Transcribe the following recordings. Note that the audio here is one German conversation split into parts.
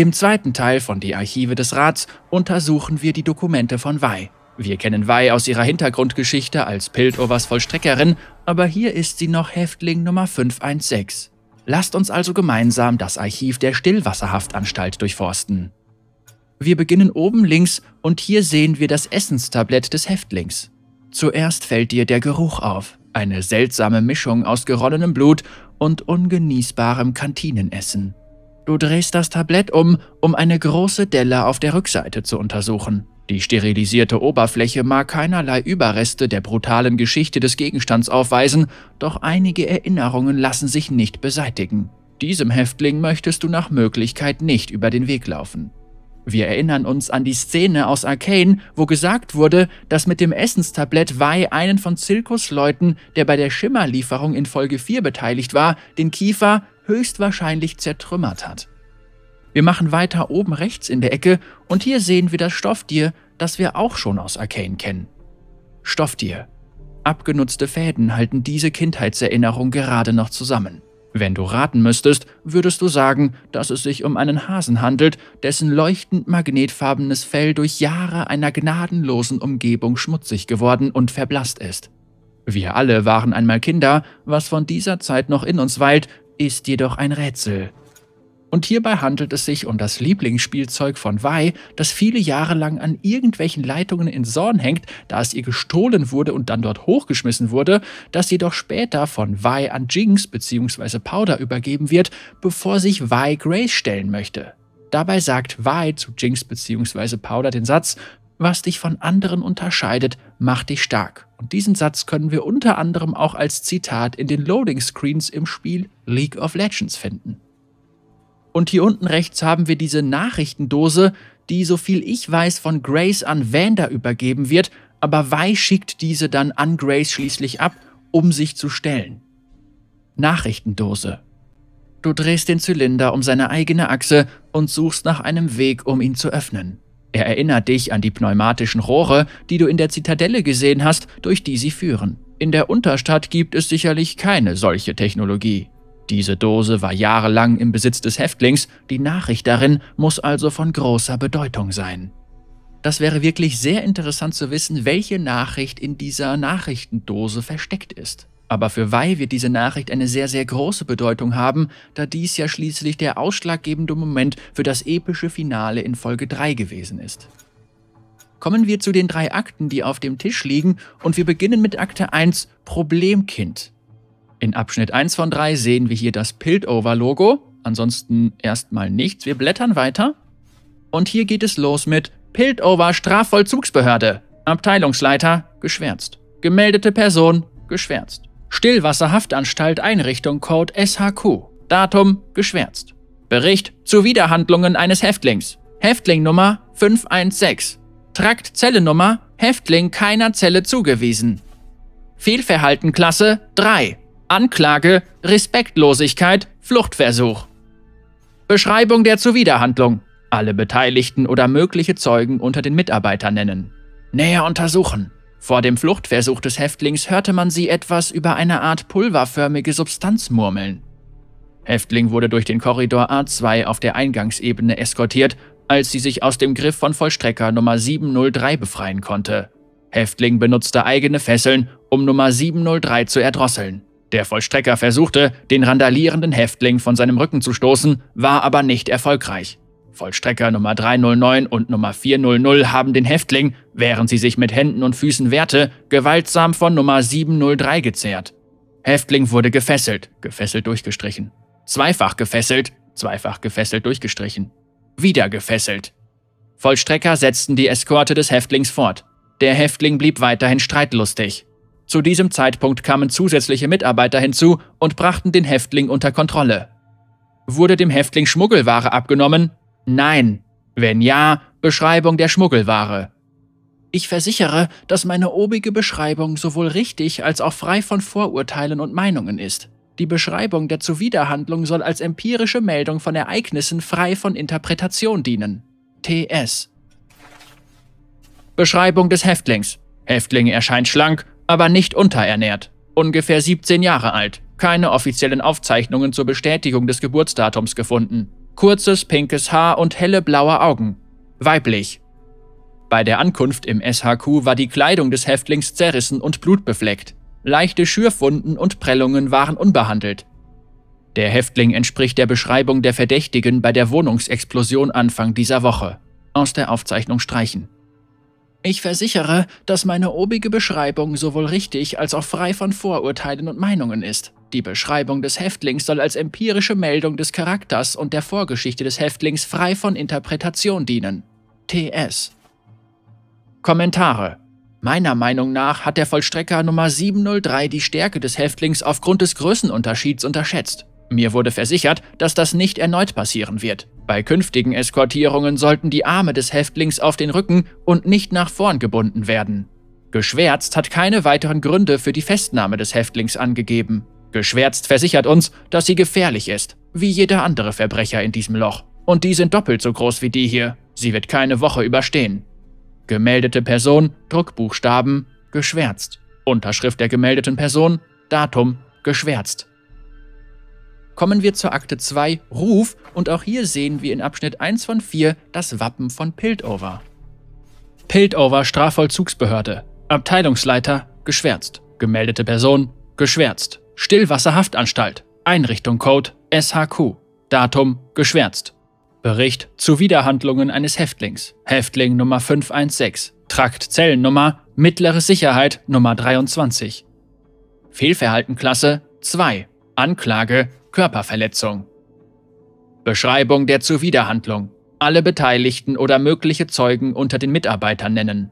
Im zweiten Teil von Die Archive des Rats untersuchen wir die Dokumente von Wei. Wir kennen Wei aus ihrer Hintergrundgeschichte als Piltovers Vollstreckerin, aber hier ist sie noch Häftling Nummer 516. Lasst uns also gemeinsam das Archiv der Stillwasserhaftanstalt durchforsten. Wir beginnen oben links und hier sehen wir das Essenstablett des Häftlings. Zuerst fällt dir der Geruch auf, eine seltsame Mischung aus geronnenem Blut und ungenießbarem Kantinenessen. Du drehst das Tablett um, um eine große Delle auf der Rückseite zu untersuchen. Die sterilisierte Oberfläche mag keinerlei Überreste der brutalen Geschichte des Gegenstands aufweisen, doch einige Erinnerungen lassen sich nicht beseitigen. Diesem Häftling möchtest du nach Möglichkeit nicht über den Weg laufen. Wir erinnern uns an die Szene aus Arcane, wo gesagt wurde, dass mit dem Essenstablett Wei einen von Zirkusleuten, der bei der Schimmerlieferung in Folge 4 beteiligt war, den Kiefer höchstwahrscheinlich zertrümmert hat. Wir machen weiter oben rechts in der Ecke und hier sehen wir das Stofftier, das wir auch schon aus Arcane kennen. Stofftier. Abgenutzte Fäden halten diese Kindheitserinnerung gerade noch zusammen. Wenn du raten müsstest, würdest du sagen, dass es sich um einen Hasen handelt, dessen leuchtend magnetfarbenes Fell durch Jahre einer gnadenlosen Umgebung schmutzig geworden und verblasst ist. Wir alle waren einmal Kinder, was von dieser Zeit noch in uns weilt, ist jedoch ein Rätsel. Und hierbei handelt es sich um das Lieblingsspielzeug von Vi, das viele Jahre lang an irgendwelchen Leitungen in Zorn hängt, da es ihr gestohlen wurde und dann dort hochgeschmissen wurde, das jedoch später von Vi an Jinx bzw. Powder übergeben wird, bevor sich Vi Grace stellen möchte. Dabei sagt Vi zu Jinx bzw. Powder den Satz, was dich von anderen unterscheidet, macht dich stark. Und diesen Satz können wir unter anderem auch als Zitat in den Loading Screens im Spiel League of Legends finden. Und hier unten rechts haben wir diese Nachrichtendose, die, so viel ich weiß, von Grace an Vander übergeben wird, aber Vi schickt diese dann an Grace schließlich ab, um sich zu stellen. Nachrichtendose. Du drehst den Zylinder um seine eigene Achse und suchst nach einem Weg, um ihn zu öffnen. Er erinnert dich an die pneumatischen Rohre, die du in der Zitadelle gesehen hast, durch die sie führen. In der Unterstadt gibt es sicherlich keine solche Technologie. Diese Dose war jahrelang im Besitz des Häftlings, die Nachricht darin muss also von großer Bedeutung sein. Das wäre wirklich sehr interessant zu wissen, welche Nachricht in dieser Nachrichtendose versteckt ist. Aber für Wei wird diese Nachricht eine sehr, sehr große Bedeutung haben, da dies ja schließlich der ausschlaggebende Moment für das epische Finale in Folge 3 gewesen ist. Kommen wir zu den drei Akten, die auf dem Tisch liegen, und wir beginnen mit Akte 1 Problemkind. In Abschnitt 1 von 3 sehen wir hier das Piltover-Logo. Ansonsten erstmal nichts. Wir blättern weiter. Und hier geht es los mit Piltover Strafvollzugsbehörde. Abteilungsleiter geschwärzt. Gemeldete Person geschwärzt. Stillwasserhaftanstalt Einrichtung Code SHQ. Datum geschwärzt. Bericht zu Widerhandlungen eines Häftlings. Häftling Nummer 516. Trakt Zellennummer Häftling keiner Zelle zugewiesen. Fehlverhalten Klasse 3. Anklage, Respektlosigkeit, Fluchtversuch. Beschreibung der Zuwiderhandlung. Alle Beteiligten oder mögliche Zeugen unter den Mitarbeitern nennen. Näher untersuchen. Vor dem Fluchtversuch des Häftlings hörte man sie etwas über eine Art pulverförmige Substanz murmeln. Häftling wurde durch den Korridor A2 auf der Eingangsebene eskortiert, als sie sich aus dem Griff von Vollstrecker Nummer 703 befreien konnte. Häftling benutzte eigene Fesseln, um Nummer 703 zu erdrosseln. Der Vollstrecker versuchte, den randalierenden Häftling von seinem Rücken zu stoßen, war aber nicht erfolgreich. Vollstrecker Nummer 309 und Nummer 400 haben den Häftling, während sie sich mit Händen und Füßen wehrte, gewaltsam von Nummer 703 gezerrt. Häftling wurde gefesselt, gefesselt durchgestrichen. Zweifach gefesselt, zweifach gefesselt durchgestrichen. Wieder gefesselt. Vollstrecker setzten die Eskorte des Häftlings fort. Der Häftling blieb weiterhin streitlustig. Zu diesem Zeitpunkt kamen zusätzliche Mitarbeiter hinzu und brachten den Häftling unter Kontrolle. Wurde dem Häftling Schmuggelware abgenommen? Nein. Wenn ja, Beschreibung der Schmuggelware. Ich versichere, dass meine obige Beschreibung sowohl richtig als auch frei von Vorurteilen und Meinungen ist. Die Beschreibung der Zuwiderhandlung soll als empirische Meldung von Ereignissen frei von Interpretation dienen. TS. Beschreibung des Häftlings. Häftling erscheint schlank, aber nicht unterernährt. Ungefähr 17 Jahre alt. Keine offiziellen Aufzeichnungen zur Bestätigung des Geburtsdatums gefunden. Kurzes pinkes Haar und helle blaue Augen. Weiblich. Bei der Ankunft im SHQ war die Kleidung des Häftlings zerrissen und blutbefleckt. Leichte Schürfwunden und Prellungen waren unbehandelt. Der Häftling entspricht der Beschreibung der Verdächtigen bei der Wohnungsexplosion Anfang dieser Woche. Aus der Aufzeichnung streichen. Ich versichere, dass meine obige Beschreibung sowohl richtig als auch frei von Vorurteilen und Meinungen ist. Die Beschreibung des Häftlings soll als empirische Meldung des Charakters und der Vorgeschichte des Häftlings frei von Interpretation dienen. TS. Kommentare. Meiner Meinung nach hat der Vollstrecker Nummer 703 die Stärke des Häftlings aufgrund des Größenunterschieds unterschätzt. Mir wurde versichert, dass das nicht erneut passieren wird. Bei künftigen Eskortierungen sollten die Arme des Häftlings auf den Rücken und nicht nach vorn gebunden werden. Geschwärzt hat keine weiteren Gründe für die Festnahme des Häftlings angegeben. Geschwärzt versichert uns, dass sie gefährlich ist, wie jeder andere Verbrecher in diesem Loch. Und die sind doppelt so groß wie die hier. Sie wird keine Woche überstehen. Gemeldete Person, Druckbuchstaben, geschwärzt. Unterschrift der gemeldeten Person, Datum, geschwärzt. Kommen wir zur Akte 2, Ruf, und auch hier sehen wir in Abschnitt 1 von 4 das Wappen von Piltover. Piltover Strafvollzugsbehörde. Abteilungsleiter, geschwärzt. Gemeldete Person, geschwärzt. Stillwasserhaftanstalt. Einrichtung Code SHQ. Datum, geschwärzt. Bericht zu Widerhandlungen eines Häftlings. Häftling Nummer 516. Trakt Zellennummer, mittlere Sicherheit Nummer 23. Fehlverhaltenklasse 2. Anklage Körperverletzung. Beschreibung der Zuwiderhandlung. Alle Beteiligten oder mögliche Zeugen unter den Mitarbeitern nennen.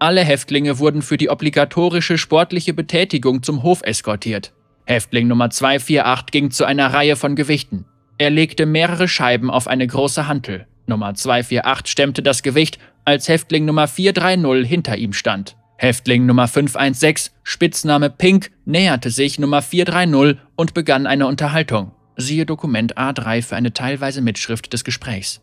Alle Häftlinge wurden für die obligatorische sportliche Betätigung zum Hof eskortiert. Häftling Nummer 248 ging zu einer Reihe von Gewichten. Er legte mehrere Scheiben auf eine große Hantel. Nummer 248 stemmte das Gewicht, als Häftling Nummer 430 hinter ihm stand. Häftling Nummer 516, Spitzname Pink, näherte sich Nummer 430 und begann eine Unterhaltung. Siehe Dokument A3 für eine teilweise Mitschrift des Gesprächs.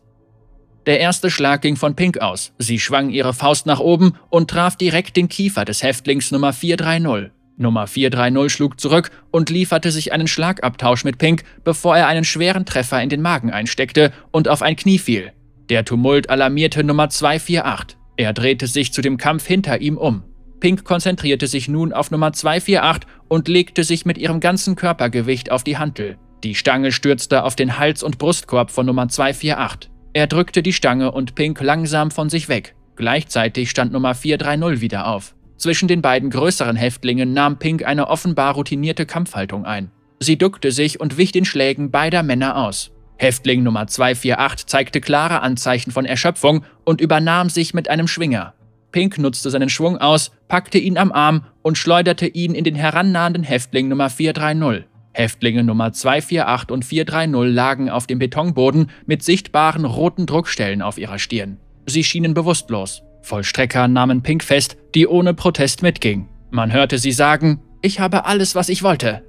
Der erste Schlag ging von Pink aus. Sie schwang ihre Faust nach oben und traf direkt den Kiefer des Häftlings Nummer 430. Nummer 430 schlug zurück und lieferte sich einen Schlagabtausch mit Pink, bevor er einen schweren Treffer in den Magen einsteckte und auf ein Knie fiel. Der Tumult alarmierte Nummer 248. Er drehte sich zu dem Kampf hinter ihm um. Pink konzentrierte sich nun auf Nummer 248 und legte sich mit ihrem ganzen Körpergewicht auf die Hantel. Die Stange stürzte auf den Hals- und Brustkorb von Nummer 248. Er drückte die Stange und Pink langsam von sich weg. Gleichzeitig stand Nummer 430 wieder auf. Zwischen den beiden größeren Häftlingen nahm Pink eine offenbar routinierte Kampfhaltung ein. Sie duckte sich und wich den Schlägen beider Männer aus. Häftling Nummer 248 zeigte klare Anzeichen von Erschöpfung und übernahm sich mit einem Schwinger. Pink nutzte seinen Schwung aus, packte ihn am Arm und schleuderte ihn in den herannahenden Häftling Nummer 430. Häftlinge Nummer 248 und 430 lagen auf dem Betonboden mit sichtbaren roten Druckstellen auf ihrer Stirn. Sie schienen bewusstlos. Vollstrecker nahmen Pink fest, die ohne Protest mitging. Man hörte sie sagen, ich habe alles, was ich wollte.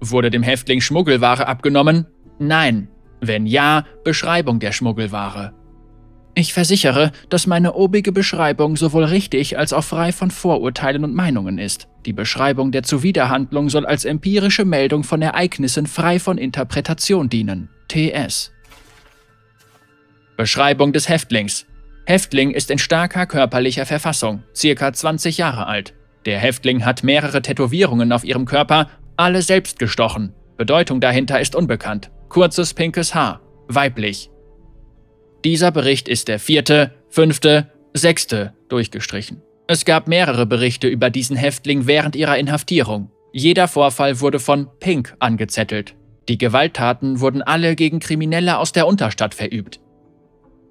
Wurde dem Häftling Schmuggelware abgenommen? Nein. Wenn ja, Beschreibung der Schmuggelware. Ich versichere, dass meine obige Beschreibung sowohl richtig als auch frei von Vorurteilen und Meinungen ist. Die Beschreibung der Zuwiderhandlung soll als empirische Meldung von Ereignissen frei von Interpretation dienen. TS. Beschreibung des Häftlings. Häftling ist in starker körperlicher Verfassung, circa 20 Jahre alt. Der Häftling hat mehrere Tätowierungen auf ihrem Körper, alle selbst gestochen. Bedeutung dahinter ist unbekannt. Kurzes pinkes Haar, weiblich. Dieser Bericht ist der vierte, fünfte, sechste durchgestrichen. Es gab mehrere Berichte über diesen Häftling während ihrer Inhaftierung. Jeder Vorfall wurde von Pink angezettelt. Die Gewalttaten wurden alle gegen Kriminelle aus der Unterstadt verübt.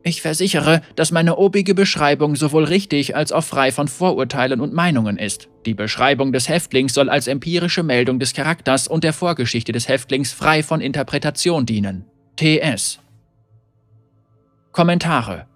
Ich versichere, dass meine obige Beschreibung sowohl richtig als auch frei von Vorurteilen und Meinungen ist. Die Beschreibung des Häftlings soll als empirische Meldung des Charakters und der Vorgeschichte des Häftlings frei von Interpretation dienen. TS. Kommentare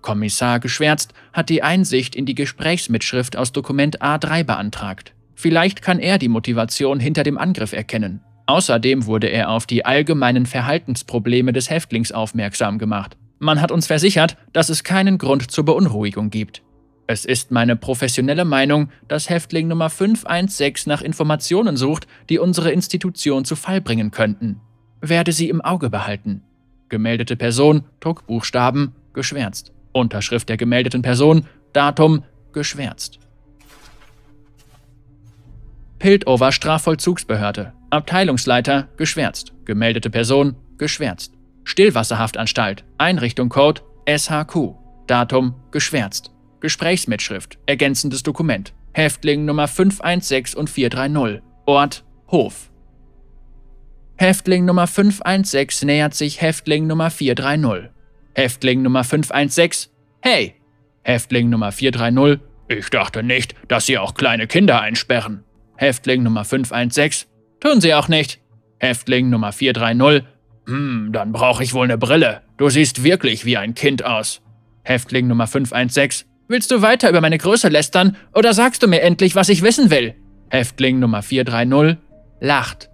Kommissar Geschwärzt hat die Einsicht in die Gesprächsmitschrift aus Dokument A3 beantragt. Vielleicht kann er die Motivation hinter dem Angriff erkennen. Außerdem wurde er auf die allgemeinen Verhaltensprobleme des Häftlings aufmerksam gemacht. Man hat uns versichert, dass es keinen Grund zur Beunruhigung gibt. Es ist meine professionelle Meinung, dass Häftling Nummer 516 nach Informationen sucht, die unsere Institution zu Fall bringen könnten. Werde sie im Auge behalten. gemeldete Person, Druckbuchstaben, geschwärzt. Unterschrift der gemeldeten Person, Datum, geschwärzt. Piltover Strafvollzugsbehörde. Abteilungsleiter, geschwärzt. Gemeldete Person, geschwärzt. Stillwasserhaftanstalt. Einrichtung Code, SHQ. Datum, geschwärzt. Gesprächsmitschrift, ergänzendes Dokument. Häftling Nummer 516 und 430. Ort, Hof. Häftling Nummer 516 nähert sich Häftling Nummer 430. Häftling Nummer 516. Hey! Häftling Nummer 430. Ich dachte nicht, dass Sie auch kleine Kinder einsperren. Häftling Nummer 516. Tun Sie auch nicht. Häftling Nummer 430. Hm, dann brauche ich wohl eine Brille. Du siehst wirklich wie ein Kind aus. Häftling Nummer 516. Willst du weiter über meine Größe lästern oder sagst du mir endlich, was ich wissen will? Häftling Nummer 430 lacht.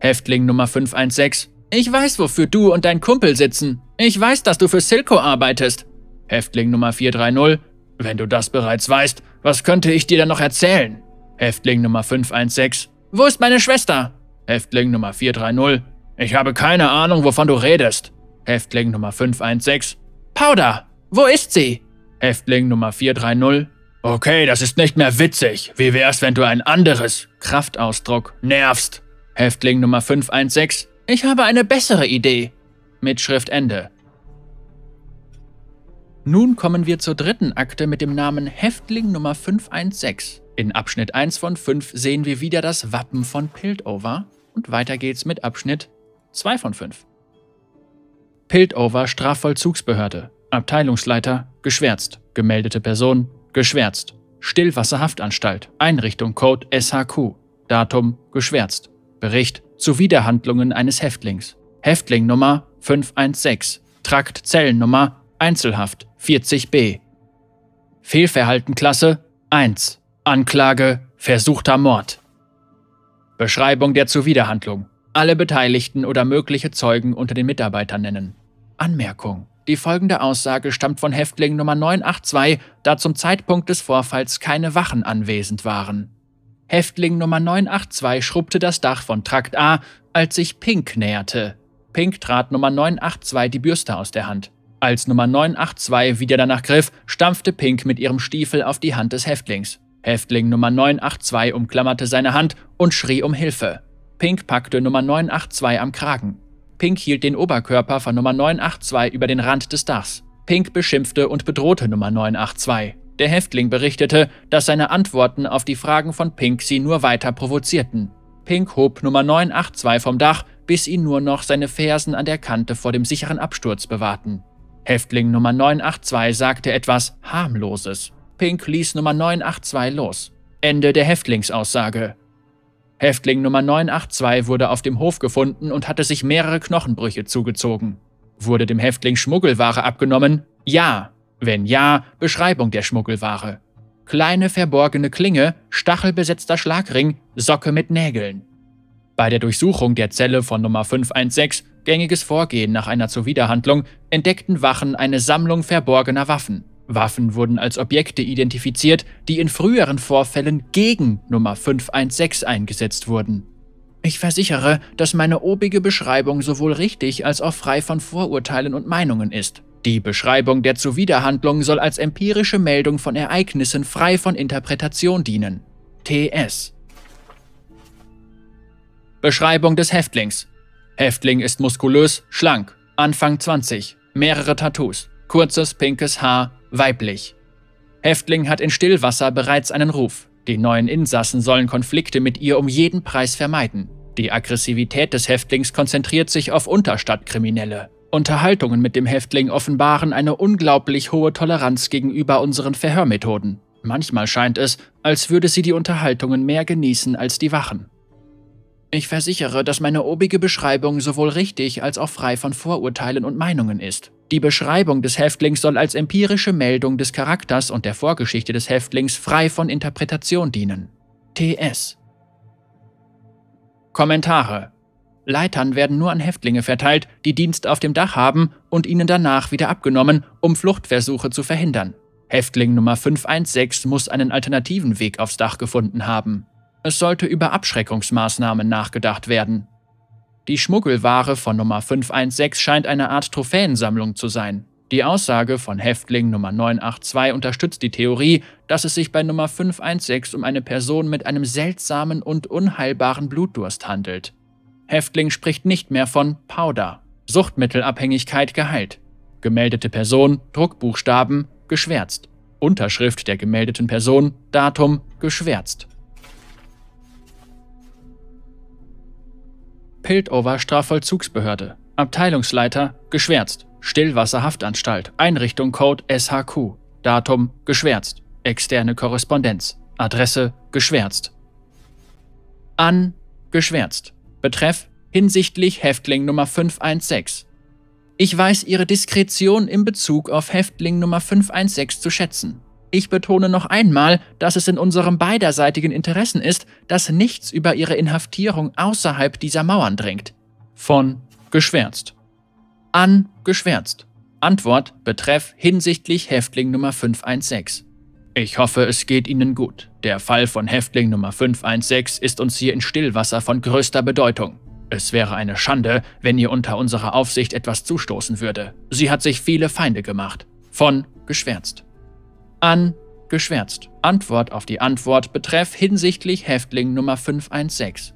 Häftling Nummer 516. Ich weiß, wofür du und dein Kumpel sitzen. Ich weiß, dass du für Silco arbeitest. Häftling Nummer 430. Wenn du das bereits weißt, was könnte ich dir dann noch erzählen? Häftling Nummer 516. Wo ist meine Schwester? Häftling Nummer 430. Ich habe keine Ahnung, wovon du redest. Häftling Nummer 516. Powder, wo ist sie? Häftling Nummer 430. Okay, das ist nicht mehr witzig. Wie wär's, wenn du ein anderes Kraftausdruck nervst? Häftling Nummer 516. Ich habe eine bessere Idee. Mitschrift Ende. Nun kommen wir zur dritten Akte mit dem Namen Häftling Nummer 516. In Abschnitt 1 von 5 sehen wir wieder das Wappen von Piltover und weiter geht's mit Abschnitt 2 von 5. Piltover Strafvollzugsbehörde. Abteilungsleiter geschwärzt. Gemeldete Person geschwärzt. Stillwasserhaftanstalt. Einrichtung Code SHQ. Datum geschwärzt. Bericht zu Widerhandlungen eines Häftlings. Häftling Nummer 516. Trakt Zellennummer Einzelhaft 40b. Fehlverhaltenklasse 1. Anklage versuchter Mord. Beschreibung der Zuwiderhandlung. Alle Beteiligten oder mögliche Zeugen unter den Mitarbeitern nennen. Anmerkung. Die folgende Aussage stammt von Häftling Nummer 982, da zum Zeitpunkt des Vorfalls keine Wachen anwesend waren. Häftling Nummer 982 schrubbte das Dach von Trakt A, als sich Pink näherte. Pink trat Nummer 982 die Bürste aus der Hand. Als Nummer 982 wieder danach griff, stampfte Pink mit ihrem Stiefel auf die Hand des Häftlings. Häftling Nummer 982 umklammerte seine Hand und schrie um Hilfe. Pink packte Nummer 982 am Kragen. Pink hielt den Oberkörper von Nummer 982 über den Rand des Dachs. Pink beschimpfte und bedrohte Nummer 982. Der Häftling berichtete, dass seine Antworten auf die Fragen von Pink sie nur weiter provozierten. Pink hob Nummer 982 vom Dach, bis ihn nur noch seine Fersen an der Kante vor dem sicheren Absturz bewahrten. Häftling Nummer 982 sagte etwas harmloses. Pink ließ Nummer 982 los. Ende der Häftlingsaussage. Häftling Nummer 982 wurde auf dem Hof gefunden und hatte sich mehrere Knochenbrüche zugezogen. Wurde dem Häftling Schmuggelware abgenommen? Ja. Wenn ja, Beschreibung der Schmuggelware. Kleine verborgene Klinge, stachelbesetzter Schlagring, Socke mit Nägeln. Bei der Durchsuchung der Zelle von Nummer 516, gängiges Vorgehen nach einer Zuwiderhandlung, entdeckten Wachen eine Sammlung verborgener Waffen. Waffen wurden als Objekte identifiziert, die in früheren Vorfällen gegen Nummer 516 eingesetzt wurden. Ich versichere, dass meine obige Beschreibung sowohl richtig als auch frei von Vorurteilen und Meinungen ist. Die Beschreibung der Zuwiderhandlung soll als empirische Meldung von Ereignissen frei von Interpretation dienen. TS. Beschreibung des Häftlings. Häftling ist muskulös, schlank, Anfang 20, mehrere Tattoos, kurzes pinkes Haar, weiblich. Häftling hat in Stillwasser bereits einen Ruf. Die neuen Insassen sollen Konflikte mit ihr um jeden Preis vermeiden. Die Aggressivität des Häftlings konzentriert sich auf Unterstadtkriminelle. Unterhaltungen mit dem Häftling offenbaren eine unglaublich hohe Toleranz gegenüber unseren Verhörmethoden. Manchmal scheint es, als würde sie die Unterhaltungen mehr genießen als die Wachen. Ich versichere, dass meine obige Beschreibung sowohl richtig als auch frei von Vorurteilen und Meinungen ist. Die Beschreibung des Häftlings soll als empirische Meldung des Charakters und der Vorgeschichte des Häftlings frei von Interpretation dienen. TS Kommentare Leitern werden nur an Häftlinge verteilt, die Dienst auf dem Dach haben und ihnen danach wieder abgenommen, um Fluchtversuche zu verhindern. Häftling Nummer 516 muss einen alternativen Weg aufs Dach gefunden haben. Es sollte über Abschreckungsmaßnahmen nachgedacht werden. Die Schmuggelware von Nummer 516 scheint eine Art Trophäensammlung zu sein. Die Aussage von Häftling Nummer 982 unterstützt die Theorie, dass es sich bei Nummer 516 um eine Person mit einem seltsamen und unheilbaren Blutdurst handelt. Häftling spricht nicht mehr von Powder. Suchtmittelabhängigkeit geheilt. Gemeldete Person, Druckbuchstaben, geschwärzt. Unterschrift der gemeldeten Person, Datum, geschwärzt. Piltover Strafvollzugsbehörde. Abteilungsleiter, geschwärzt. Stillwasserhaftanstalt, Einrichtung Code SHQ, Datum geschwärzt, externe Korrespondenz, Adresse geschwärzt. An geschwärzt. Betreff hinsichtlich Häftling Nummer 516. Ich weiß Ihre Diskretion in Bezug auf Häftling Nummer 516 zu schätzen. Ich betone noch einmal, dass es in unserem beiderseitigen Interessen ist, dass nichts über Ihre Inhaftierung außerhalb dieser Mauern dringt. Von geschwärzt an geschwärzt. Antwort betreff hinsichtlich Häftling Nummer 516. Ich hoffe, es geht Ihnen gut. Der Fall von Häftling Nummer 516 ist uns hier in Stillwasser von größter Bedeutung. Es wäre eine Schande, wenn ihr unter unserer Aufsicht etwas zustoßen würde. Sie hat sich viele Feinde gemacht. Von geschwärzt. An geschwärzt. Antwort auf die Antwort betreff hinsichtlich Häftling Nummer 516.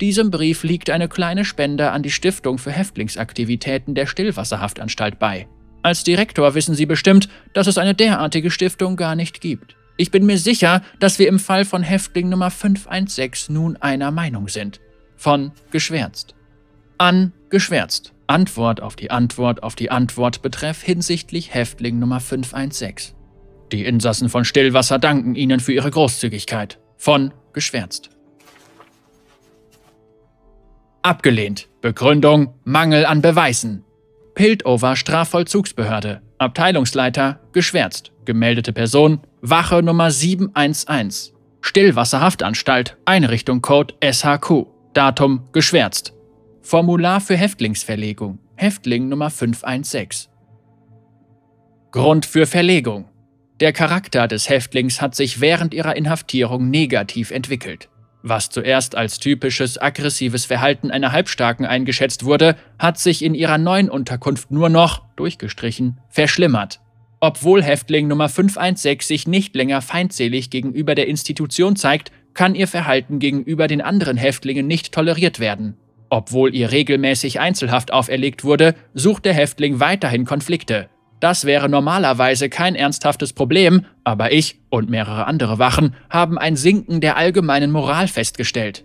Diesem Brief liegt eine kleine Spende an die Stiftung für Häftlingsaktivitäten der Stillwasserhaftanstalt bei. Als Direktor wissen Sie bestimmt, dass es eine derartige Stiftung gar nicht gibt. Ich bin mir sicher, dass wir im Fall von Häftling Nummer 516 nun einer Meinung sind. Von geschwärzt. An geschwärzt. Antwort auf die Antwort auf die Antwort betreff hinsichtlich Häftling Nummer 516. Die Insassen von Stillwasser danken Ihnen für Ihre Großzügigkeit. Von geschwärzt. Abgelehnt. Begründung Mangel an Beweisen. Piltover Strafvollzugsbehörde. Abteilungsleiter geschwärzt. Gemeldete Person Wache Nummer 711. Stillwasserhaftanstalt. Einrichtung Code SHQ. Datum geschwärzt. Formular für Häftlingsverlegung. Häftling Nummer 516. Grund für Verlegung. Der Charakter des Häftlings hat sich während ihrer Inhaftierung negativ entwickelt. Was zuerst als typisches aggressives Verhalten einer Halbstarken eingeschätzt wurde, hat sich in ihrer neuen Unterkunft nur noch, durchgestrichen, verschlimmert. Obwohl Häftling Nummer 516 sich nicht länger feindselig gegenüber der Institution zeigt, kann ihr Verhalten gegenüber den anderen Häftlingen nicht toleriert werden. Obwohl ihr regelmäßig Einzelhaft auferlegt wurde, sucht der Häftling weiterhin Konflikte. Das wäre normalerweise kein ernsthaftes Problem, aber ich und mehrere andere Wachen haben ein Sinken der allgemeinen Moral festgestellt.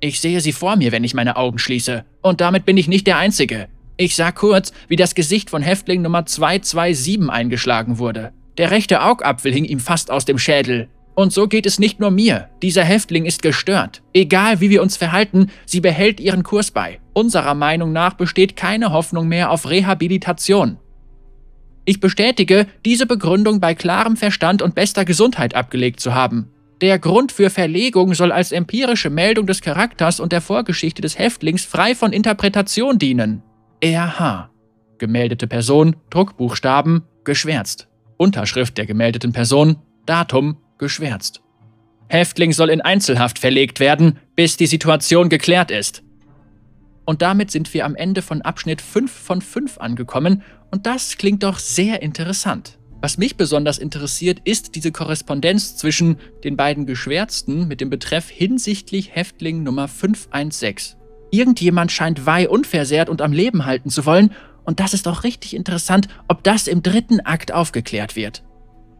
Ich sehe sie vor mir, wenn ich meine Augen schließe. Und damit bin ich nicht der Einzige. Ich sah kurz, wie das Gesicht von Häftling Nummer 227 eingeschlagen wurde. Der rechte Augapfel hing ihm fast aus dem Schädel. Und so geht es nicht nur mir. Dieser Häftling ist gestört. Egal wie wir uns verhalten, sie behält ihren Kurs bei. Unserer Meinung nach besteht keine Hoffnung mehr auf Rehabilitation. Ich bestätige, diese Begründung bei klarem Verstand und bester Gesundheit abgelegt zu haben. Der Grund für Verlegung soll als empirische Meldung des Charakters und der Vorgeschichte des Häftlings frei von Interpretation dienen. RH. Gemeldete Person, Druckbuchstaben, geschwärzt. Unterschrift der gemeldeten Person, Datum, geschwärzt. Häftling soll in Einzelhaft verlegt werden, bis die Situation geklärt ist. Und damit sind wir am Ende von Abschnitt 5 von 5 angekommen und das klingt doch sehr interessant. Was mich besonders interessiert, ist diese Korrespondenz zwischen den beiden Geschwärzten mit dem Betreff hinsichtlich Häftling Nummer 516. Irgendjemand scheint Wei unversehrt und am Leben halten zu wollen, und das ist auch richtig interessant, ob das im dritten Akt aufgeklärt wird.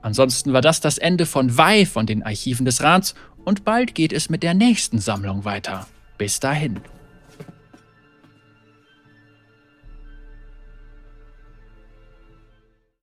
Ansonsten war das das Ende von Wei von den Archiven des Rats und bald geht es mit der nächsten Sammlung weiter. Bis dahin.